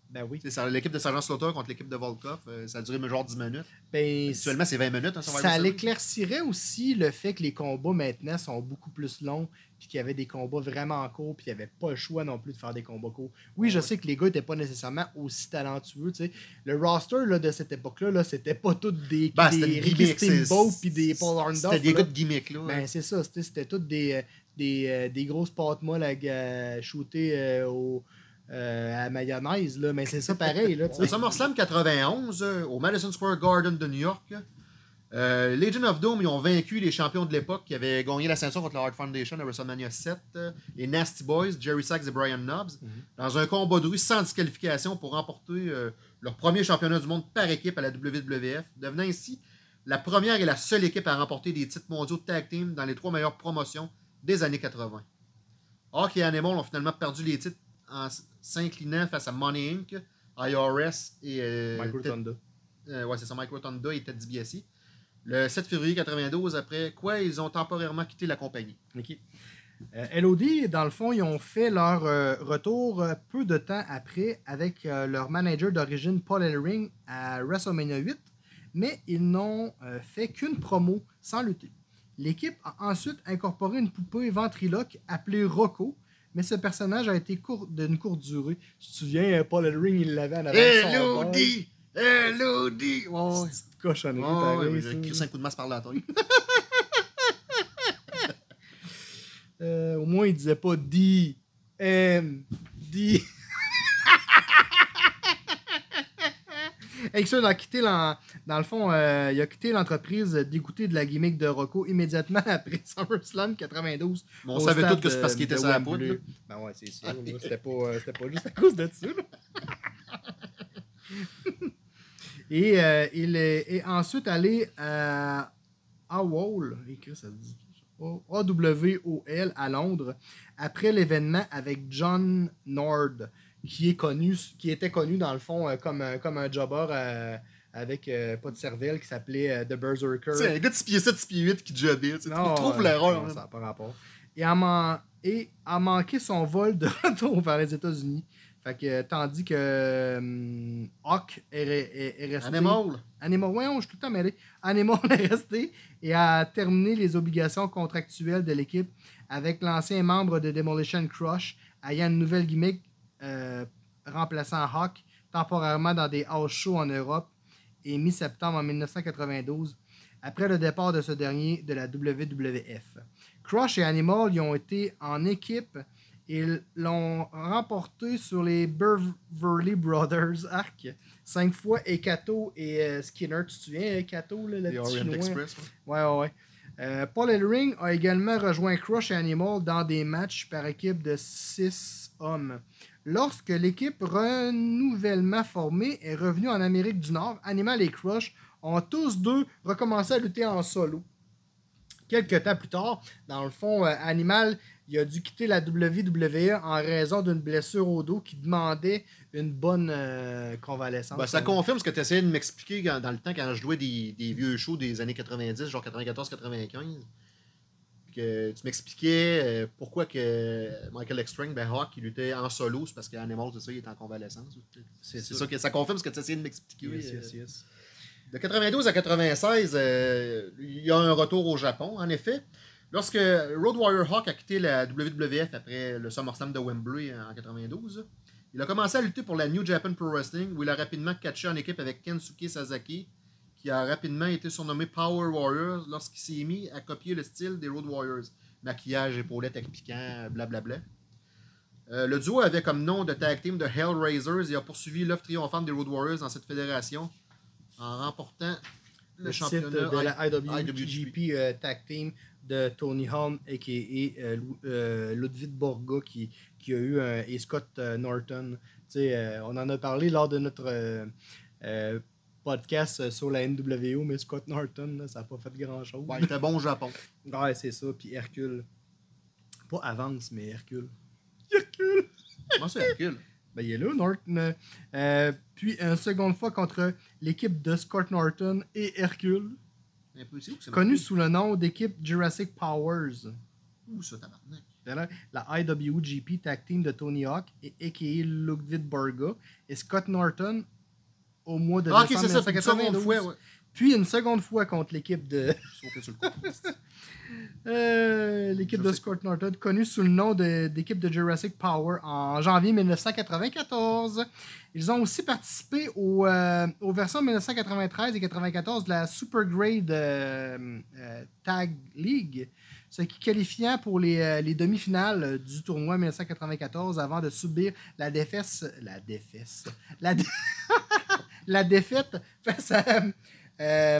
Ben oui. L'équipe de Sergeant Slaughter contre l'équipe de Volkov, euh, ça a duré genre 10 minutes. Ben, Actuellement, c'est 20 minutes. Hein, Ça l'éclaircirait aussi le fait que les combats maintenant sont beaucoup plus longs, puis qu'il y avait des combats vraiment courts, puis il n'y avait pas le choix non plus de faire des combats courts. Oui, je Ouais. sais que les gars n'étaient pas nécessairement aussi talentueux. tu sais. Le roster là, de cette époque-là, -là, c'était pas tous des, Ben, des Ricky Steamboat puis des Paul Orndorff. C'était des gars de gimmick. Là, Ben, c'est ça, c'était, toutes des, euh, des, euh, des grosses pâtes molles à, shooter euh, au, euh, à la mayonnaise, là. mais c'est ça pareil. Là, sais. SummerSlam 91, euh, au Madison Square Garden de New York, euh, Legion of Doom, ils ont vaincu les champions de l'époque qui avaient gagné la ceinture contre la Hard Foundation à WrestleMania 7, euh, les Nasty Boys, Jerry Sachs et Brian Knobs, Mhm. dans un combat de rue sans disqualification pour remporter euh, leur premier championnat du monde par équipe à la WWF, devenant ainsi la première et la seule équipe à remporter des titres mondiaux de tag team dans les trois meilleures promotions des années 80. Hawk et Animal ont finalement perdu les titres en s'inclinant face à Money Inc., IRS et euh, Mike Ted- Rotundo. euh, ouais, c'est ça, Mike Rotundo et Ted DiBiase. Le 7 février 92, après quoi ils ont temporairement quitté la compagnie. OK. Euh, LOD, dans le fond, ils ont fait leur euh, retour euh, peu de temps après avec euh, leur manager d'origine Paul Ellering à WrestleMania 8, mais ils n'ont fait qu'une promo sans lutter. L'équipe a ensuite incorporé une poupée ventriloque appelée Rocco, mais ce personnage a été court, d'une courte durée. Tu te souviens, Paul Ellering, il l'avait en avant. L.O.D. L.O.D. Ouais, petite cochonnerie, pareil, j'ai crissé un coup de masse par la *laughs* tête. Euh, au moins, il disait pas D, M, D. *laughs* Avec ça, il a quitté dans le fond, euh, il a quitté l'entreprise dégoûté de la gimmick de Rocco immédiatement *laughs* après SummerSlam 92. Mais on savait tous que c'est parce qu'il était sur la poudre. Ben ouais, c'est sûr. C'était pas, euh, c'était pas juste à cause de ça. Et euh, il est, est ensuite allé à AWOL, écrit ça dit A-W-O-L à Londres, après l'événement avec John Nord, qui, est connu, qui était connu dans le fond euh, comme, un- comme un jobber euh, avec euh, pas de cervelle qui s'appelait euh, The Berserker. Sais, un gars de 6 pieds 7, 6 pieds 8 qui jobait. Tu trouves euh, l'erreur. man. Ça n'a pas rapport. Et a, man- et a manqué son vol de *laughs* retour vers les États-Unis. Fait que, tandis que hum, Hawk est, re- est- est resté. Animal? Animal, ouais, je suis tout le temps mêlé. Animal *laughs* est resté et a terminé les obligations contractuelles de l'équipe avec l'ancien membre de Demolition Crush ayant une nouvelle gimmick euh, remplaçant Hawk temporairement dans des house shows en Europe et mi-septembre en 1992 après le départ de ce dernier de la WWF. Crush et Animal y ont été en équipe et l'ont remporté sur les Beverly Brothers Arc cinq fois et Kato et euh, Skinner. Tu te souviens, euh, Kato, là, le Les petit Orient chinois? Express. ouais. Ouais, ouais. Euh, Paul Ellering a également rejoint Crush et Animal dans des matchs par équipe de 6 hommes. Lorsque l'équipe renouvellement formée est revenue en Amérique du Nord, Animal et Crush ont tous deux recommencé à lutter en solo. Quelques temps plus tard, dans le fond, euh, Animal il a dû quitter la WWE en raison d'une blessure au dos qui demandait une bonne euh, convalescence. Ben, ça confirme ce que tu essayais de m'expliquer dans le temps quand je jouais des, des vieux shows des années 90, genre 94-95. que tu m'expliquais euh, pourquoi que Michael Extrang, ben Hawk, il luttait en solo, c'est parce qu'Animal, c'est ça, il est en convalescence. C'est ça. que ça confirme ce que tu essayais de m'expliquer. Yes, yes, yes. De 92 à 96, euh, il y a un retour au Japon, en effet. Lorsque Road Warrior Hawk a quitté la WWF après le SummerSlam de Wembley en 92, il a commencé à lutter pour la New Japan Pro Wrestling, où il a rapidement catché en équipe avec Kensuke Sasaki, qui a rapidement été surnommé Power Warriors lorsqu'il s'est mis à copier le style des Road Warriors. Maquillage, épaulettes piquant, blablabla. Euh, le duo avait comme nom de tag team de Hellraisers et a poursuivi l'œuvre triomphante des Road Warriors dans cette fédération en remportant le, Le championnat de la IWGP. IWGP euh, Tag Team de Tony Holm, a.k.a. euh, euh, Ludwig Borga, qui, qui a eu un, et Scott euh, Norton. On en a parlé lors de notre podcast sur la NWO, mais Scott Norton, là, ça n'a pas fait grand-chose. Ouais, il était bon au Japon. *laughs* Ouais, c'est ça. Puis Hercule. Pas Avance, mais Hercule. Hercule! *laughs* Moi, c'est Hercule? Ben, il est là, Norton. Euh, puis, une seconde fois contre l'équipe de Scott Norton et Hercule, peu où connu sous le nom d'équipe Jurassic Powers. Où ça, tabarnak? La IWGP Tag Team de Tony Hawk et a.k.a. Ludwig Borga et Scott Norton au mois de Ah, ok, décembre c'est ça. Une seconde 1992. fois, ouais. Puis une seconde fois contre l'équipe de *laughs* euh, l'équipe de. Scott Norton, connue sous le nom d'équipe de Jurassic Power en janvier 1994. Ils ont aussi participé au, euh, aux versions 1993 et 94 de la Super Grade euh, Tag League, ce qui qualifiant pour les, les demi-finales du tournoi 1994 avant de subir la défaite, la défaite, la, dé- *laughs* la défaite face à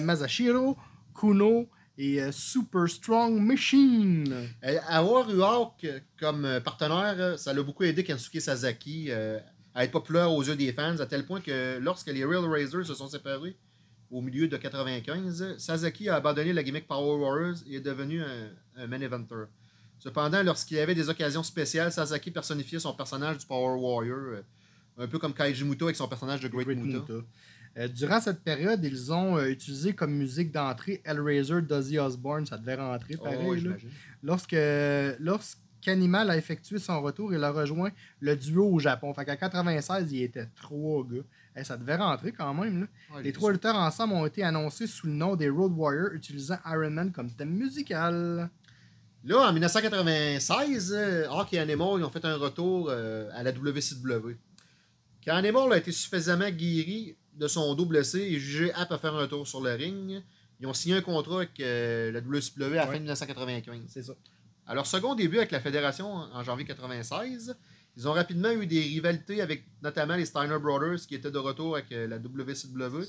Masashiro, Kuno et euh, Super Strong Machine. Euh, Avoir eu Hawk euh, comme euh, partenaire, euh, ça l'a beaucoup aidé Kensuke Sasaki euh, à être populaire aux yeux des fans, à tel point que lorsque les Real Razors se sont séparés au milieu de 95, Sasaki a abandonné la gimmick Power Warriors et est devenu un, un main eventer. Cependant, lorsqu'il y avait des occasions spéciales, Sasaki personnifiait son personnage du Power Warrior, euh, un peu comme Kaiji Muto avec son personnage de Great, Great. Muta. Euh, durant cette période, ils ont euh, utilisé comme musique d'entrée Hellraiser d'Ozzy Osbourne. Ça devait rentrer Oh, pareil. là. Lorsque, lorsqu'Animal a effectué son retour, il a rejoint le duo au Japon. Fait qu'en 96, il était trois gars. Eh, ça devait rentrer quand même. là. Ouais, Les trois lutteurs ensemble ont été annoncés sous le nom des Road Warriors, utilisant Iron Man comme thème musical. Là, en 1996, euh, Hawk et Animal ont fait un retour euh, à la WCW. Quand Animal a été suffisamment guéri de son dos blessé et jugé apte à faire un tour sur le ring, ils ont signé un contrat avec euh, la WCW à la fin de 1995. C'est ça. À leur second début avec la fédération en janvier 96, ils ont rapidement eu des rivalités avec notamment les Steiner Brothers qui étaient de retour avec euh, la WCW,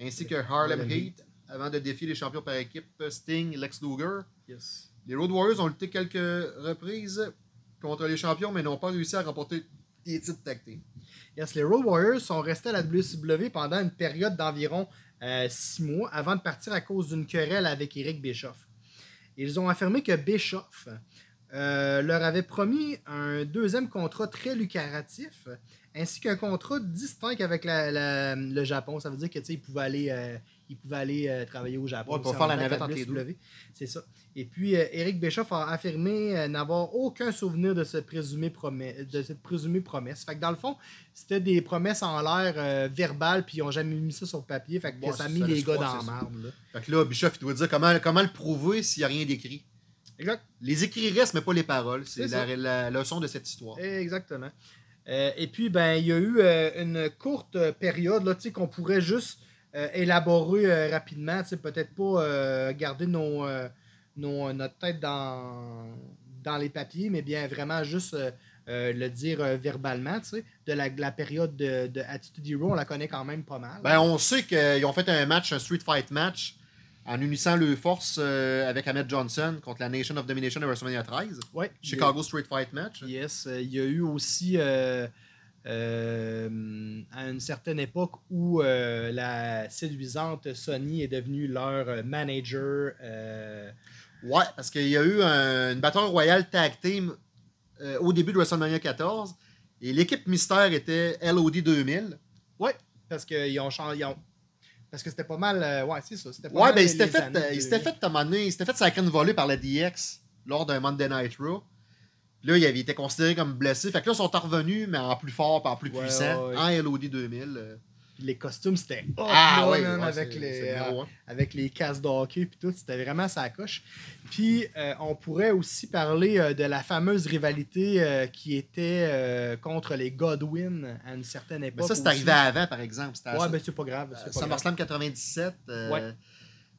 ainsi que Harlem Heat avant de défier les champions par équipe Sting et Lex Luger. Yes. Les Road Warriors ont lutté quelques reprises contre les champions, mais n'ont pas réussi à remporter les titres team. Yes, les Road Warriors sont restés à la WCW pendant une période d'environ euh, six mois avant de partir à cause d'une querelle avec Eric Bischoff. Ils ont affirmé que Bischoff euh, leur avait promis un deuxième contrat très lucratif ainsi qu'un contrat distinct avec le Japon. Ça veut dire que tu sais, ils pouvaient aller, euh, ils pouvaient aller euh, travailler au Japon. Ouais, pour faire la navette entre les WCW. C'est ça. Et puis, euh, Eric Bischoff a affirmé euh, n'avoir aucun souvenir de, ce présumé promesse, de cette présumée promesse. Fait que dans le fond, c'était des promesses en l'air euh, verbales, puis ils n'ont jamais mis ça sur papier. Fait que Ouais, ça a mis les gars dans la là. Fait que là, Bischoff, il doit dire comment, comment le prouver s'il n'y a rien d'écrit. Exact. Les écrits restent, mais pas les paroles. C'est la, la leçon de cette histoire. Exactement. Et puis, ben, il y a eu une courte période qu'on pourrait juste euh, élaborer euh, rapidement. Peut-être pas euh, garder nos, euh, nos- notre tête dans, dans les papiers, mais bien vraiment juste le dire verbalement. De la, de la période de, de Attitude Hero, on la connaît quand même pas mal. Ben, on sait qu'ils ont fait un match, un Street Fight match, en unissant leurs forces avec Ahmed Johnson contre la Nation of Domination à WrestleMania 13. Ouais, il y a- Chicago Street Fight match. Yes, il y a eu aussi euh, à une certaine époque où euh, la séduisante Sony est devenue leur euh, manager. euh, Ouais, parce qu'il y a eu un- une bataille royale tag team au début de WrestleMania 14. Et l'équipe mystère était LOD 2000. ouais, parce qu'ils ont changé. Parce que c'était pas mal. ouais, c'est ça. c'était pas Ouais, mal ben, il s'était fait, années il 2000. s'était fait, à un moment donné, il s'était fait sacrer une volée par la DX. lors d'un Monday Night Raw. Là, il avait été considéré comme blessé. Fait que là, ils sont revenus, mais en plus fort, en plus Ouais, puissant, ouais, ouais. en LOD 2000. euh. Les costumes, c'était hot, Ah là, ouais, man, ouais, avec, les, euh, avec les casques de hockey puis tout. C'était vraiment sa coche. Puis euh, on pourrait aussi parler euh, de la fameuse rivalité euh, qui était euh, contre les Godwin à une certaine époque. Mais ça, c'est arrivé avant, par exemple. Ouais, ça- ben c'est pas grave. euh, c'est pas grave. SummerSlam 97.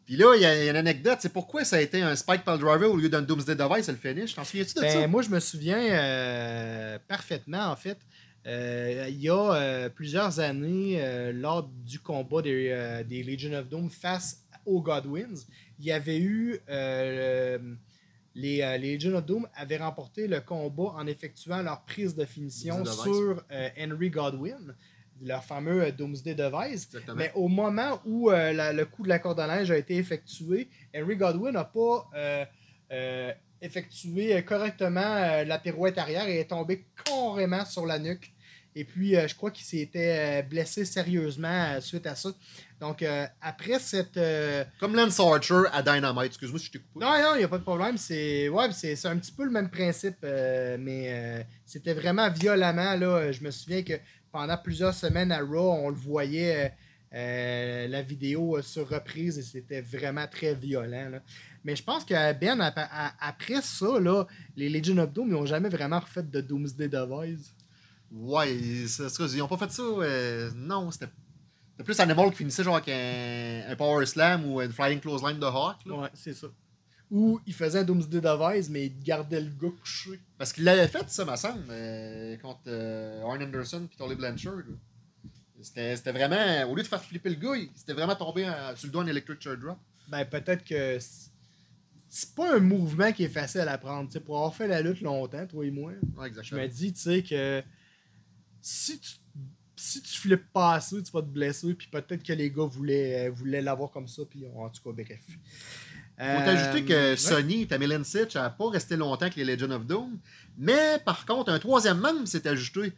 Puis là, il y, a une anecdote. C'est pourquoi ça a été un Spike Pile Driver au lieu d'un Doomsday Device, le finish? T'en souviens-tu de Ben, ça? moi, je me souviens euh, parfaitement, en fait. Euh, il y a euh, plusieurs années, lors du combat des, des Legion of Doom face aux Godwins, il y avait eu. le- les, les Legion of Doom avaient remporté le combat en effectuant leur prise de finition sur Henry Godwin, leur fameux euh, Doomsday Device. Exactement. Mais au moment où euh, la- le coup de la corde à linge a été effectué, Henry Godwin n'a pas euh, euh, effectué correctement la pirouette arrière et est tombé carrément sur la nuque. Et puis, je crois qu'il s'était blessé sérieusement suite à ça. Donc, après cette. Comme Lance Archer à Dynamite. Excuse-moi si je t'ai coupé. Non, non, il n'y a pas de problème. C'est ouais, c'est c'est un petit peu le même principe, mais c'était vraiment violemment. Là, je me souviens que pendant plusieurs semaines à Raw, on le voyait euh, euh, la vidéo euh, sur reprise et c'était vraiment très violent. là. Mais je pense que Ben, a- après ça, là, les Legion of Doom, ils n'ont jamais vraiment refait de Doomsday Device. Ouais, ils ont pas fait ça. euh, non, c'était c'était plus Animal qui finissait genre avec un, un Power Slam ou une Flying Clothesline de Hawk. là. Ouais, c'est ça. Ou ils faisaient un Doomsday Device, mais ils gardaient le gars couché. Parce qu'il l'avait fait, ça, me semble, euh, contre euh, Arn Anderson et Tolly Blanchard. C'était vraiment, au lieu de faire flipper le gars, il c'était vraiment tombé en- sur le doigt en Electric Chair Drop. ben peut-être que c'est pas un mouvement qui est facile à prendre. Pour avoir fait la lutte longtemps, toi et moi, Ouais, je me dis, tu sais, que si tu si tu flippes pas assez, tu vas te blesser, puis peut-être que les gars voulaient, euh, voulaient l'avoir comme ça, puis en tout cas, bref. Faut t'ajouter que Euh, Sony, Tammy Sitch, n'a pas resté longtemps avec les Legends of Doom. Mais par contre, un troisième membre s'est ajouté.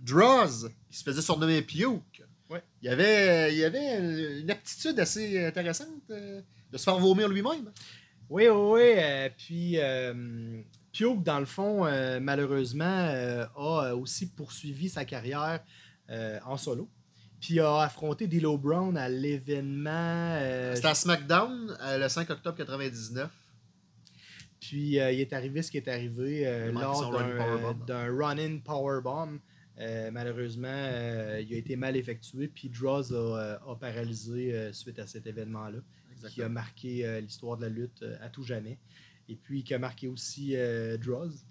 Droz, qui se faisait surnommer Puke. Ouais. Il avait, il avait une aptitude assez intéressante euh, de se faire vomir lui-même. Oui, oui, oui. euh, puis, euh, Piouk, dans le fond, euh, malheureusement, euh, a euh, aussi poursuivi sa carrière euh, en solo. Puis a affronté D'Lo Brown à l'événement. euh, C'était à SmackDown euh, le 5 octobre 99. puis euh, il est arrivé ce qui est arrivé Il lors d'un run-in powerbomb. Malheureusement, il a été mal effectué, puis Droz a, a paralysé suite à cet événement-là. qui a marqué l'histoire de la lutte à tout jamais. Et puis qui a marqué aussi Droz.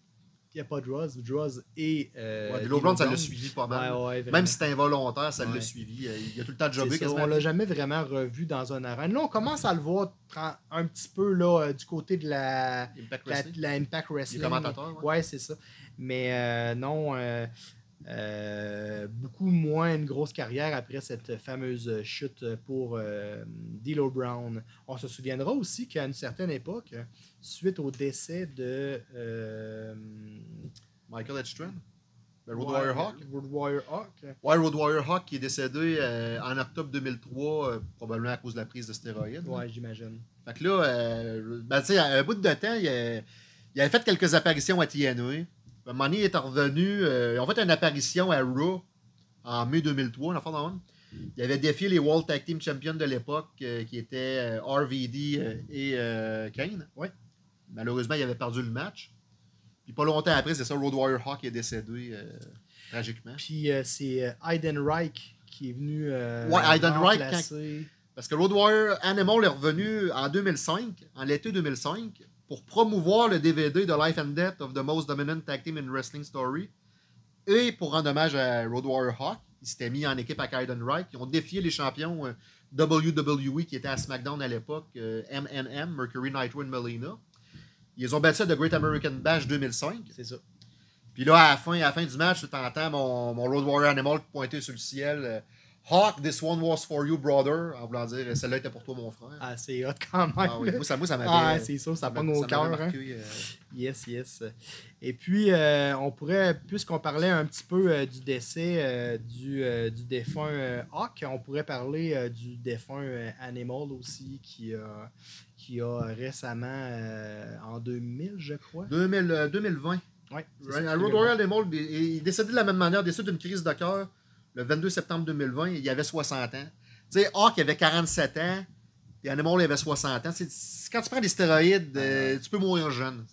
Il n'y a pas Droz, Droz et. Euh, Ouais, ça l'a suivi pas mal. ouais. Même si c'était involontaire, ça Ouais. l'a suivi. Euh, Il a tout le temps jobé ça, on l'a jamais vraiment revu dans un arène. Là, on commence à le voir un petit peu là, euh, du côté de la, Impact la, Wrestling. la Impact Wrestling. commentateur, ouais. Ouais, c'est ça. Mais euh, non, euh, euh, beaucoup moins une grosse carrière après cette fameuse chute pour euh, D'Lo Brown. On se souviendra aussi qu'à une certaine époque, suite au décès de euh, Michael Edgestone. Le Road Warrior Hawk? Road Warrior Hawk. Ouais, Road Warrior Hawk qui est décédé euh, en octobre 2003, euh, probablement à cause de la prise de stéroïdes. Ouais, j'imagine. Fait que là, ben, tu sais, à un bout de temps, il, a- il avait fait quelques apparitions à TNA. Il est revenu. euh, ils ont fait une apparition à Raw en mai 2003, la fin dans Il avait défié les World Tag Team Champions de l'époque, euh, qui étaient euh, RVD euh, et Kane. Ouais. Malheureusement, il avait perdu le match. Puis pas longtemps après, c'est ça, Road Warrior Hawk est décédé tragiquement. Puis c'est Aiden Reich qui est venu. Ouais, Aiden Reich, quand- Parce que Road Warrior Animal est revenu en 2005, en l'été 2005, pour promouvoir le DVD de Life and Death of the Most Dominant Tag Team in Wrestling Story. Et pour rendre hommage à Road Warrior Hawk, il s'était mis en équipe avec Aiden Wright. Ils ont défié les champions euh, WWE qui étaient à SmackDown à l'époque, euh, MNM, Mercury, Nitro et Melina. Ils ont battu à The Great American Bash 2005. C'est ça. Puis là, à la fin, à la fin du match, tu entends mon, mon Road Warrior Animal pointer sur le ciel. Euh, Hawk, this one was for you, brother. En voulant dire, celle-là était pour toi, mon frère. Ah, c'est hot quand même. Ah oui, moi, ça, moi, ça m'avait. Ah, c'est sûr, ça ça au cœur. hein. euh, Yes, yes. Et puis, euh, on pourrait, puisqu'on parlait un petit peu euh, du décès euh, du, euh, du défunt euh, Hawk, on pourrait parler euh, du défunt euh, Animal aussi, qui a, qui a récemment, euh, en 2000, je crois. 2000, euh, 2020. Ouais, c'est Right. ça, À Road Warrior Animal, il il est décédé de la même manière, décédé d'une crise de cœur le 22 septembre 2020. Il avait 60 ans. Tu sais, Hawk avait 47 ans, et Animal avait 60 ans. Quand tu prends des stéroïdes, euh, tu peux mourir jeune.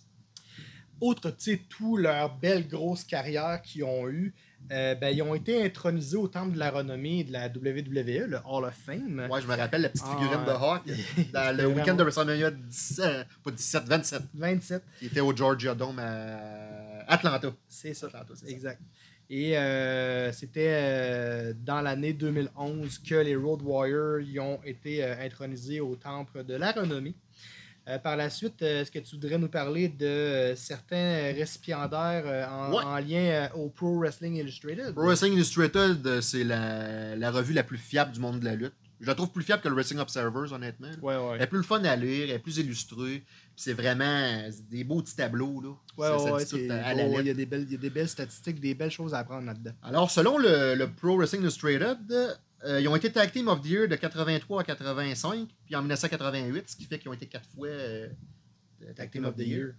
Outre, tu sais, tout leur belle grosse carrière qu'ils ont eue, euh, ben, ils ont été intronisés au temple de la renommée de la WWE, le Hall of Fame. Ouais, je me rappelle la petite Ah, figurine de Hawk *laughs* dans le week-end de WrestleMania 17, pas 17, 27, 27, qui était au Georgia Dome à Atlanta. c'est ça. Atlanta, c'est ça. Et euh, c'était euh, dans l'année 2011 que les Road Warriors y ont été euh, intronisés au temple de la renommée. Par la suite, est-ce que tu voudrais nous parler de certains récipiendaires en, Ouais. en lien au Pro Wrestling Illustrated? Pro Wrestling Illustrated, c'est la, la revue la plus fiable du monde de la lutte. Je la trouve plus fiable que le Wrestling Observers, honnêtement. Ouais, ouais. Elle est plus le fun à lire, elle est plus illustrée. C'est vraiment des beaux petits tableaux. Là. Ouais, Ça- ouais, ça ouais, dit tout c'est- à la oh, lettre. il y, a des belles- il y a des belles statistiques, des belles choses à apprendre là-dedans. Alors, selon le, le Pro Wrestling Illustrated, euh, ils ont été Tag Team of the Year de 83 à 85, puis en 1988, ce qui fait qu'ils ont été quatre fois euh, Tag Team of the Year.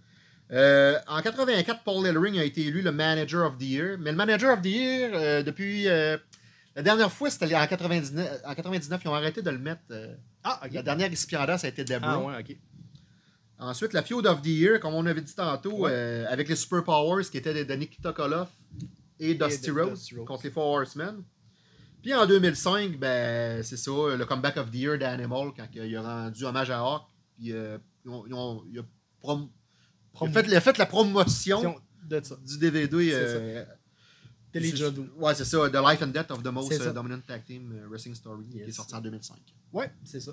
Euh, en 84, Paul Ellering a été élu le Manager of the Year. Mais le Manager of the Year, depuis. la dernière fois, c'était en 99, en 99, ils ont arrêté de le mettre. Ah, ok. La dernière récipiendaire, ça a été Deborah. Ah, ouais, ok. Ensuite, la Feud of the Year, comme on avait dit tantôt, Ouais. euh, avec les Super Powers qui étaient de, Nikita Koloff et Dusty de- Rhodes contre les Four Horsemen. Puis en 2005, ben, c'est ça, le comeback of the year d'Animal quand il a rendu hommage à Hawk. Puis euh, ils ont, ils ont- il a prom- il a Prom- fait, il a fait la promotion De ça. du DVD. Euh, Jadou. Ouais, c'est ça, The Life and Death of the Most euh, Dominant Tag Team euh, Wrestling Story, qui est sorti en 2005. Ouais, c'est ça.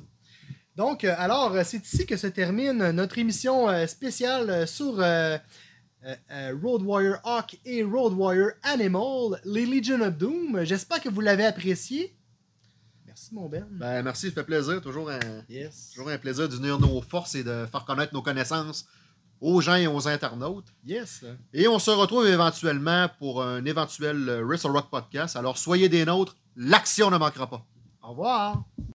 Donc, euh, alors, euh, c'est ici que se termine notre émission euh, spéciale sur euh, euh, Road Warrior Hawk et Road Warrior Animal, les Legion of Doom. J'espère que vous l'avez apprécié. Merci, mon Ben. Ben, merci, ça fait plaisir. Toujours un, Yes. toujours un plaisir d'unir nos forces et de faire connaître nos connaissances aux gens et aux internautes. Yes. Et on se retrouve éventuellement pour un éventuel Wrestle Rock podcast. Alors soyez des nôtres, l'action ne manquera pas. Au revoir.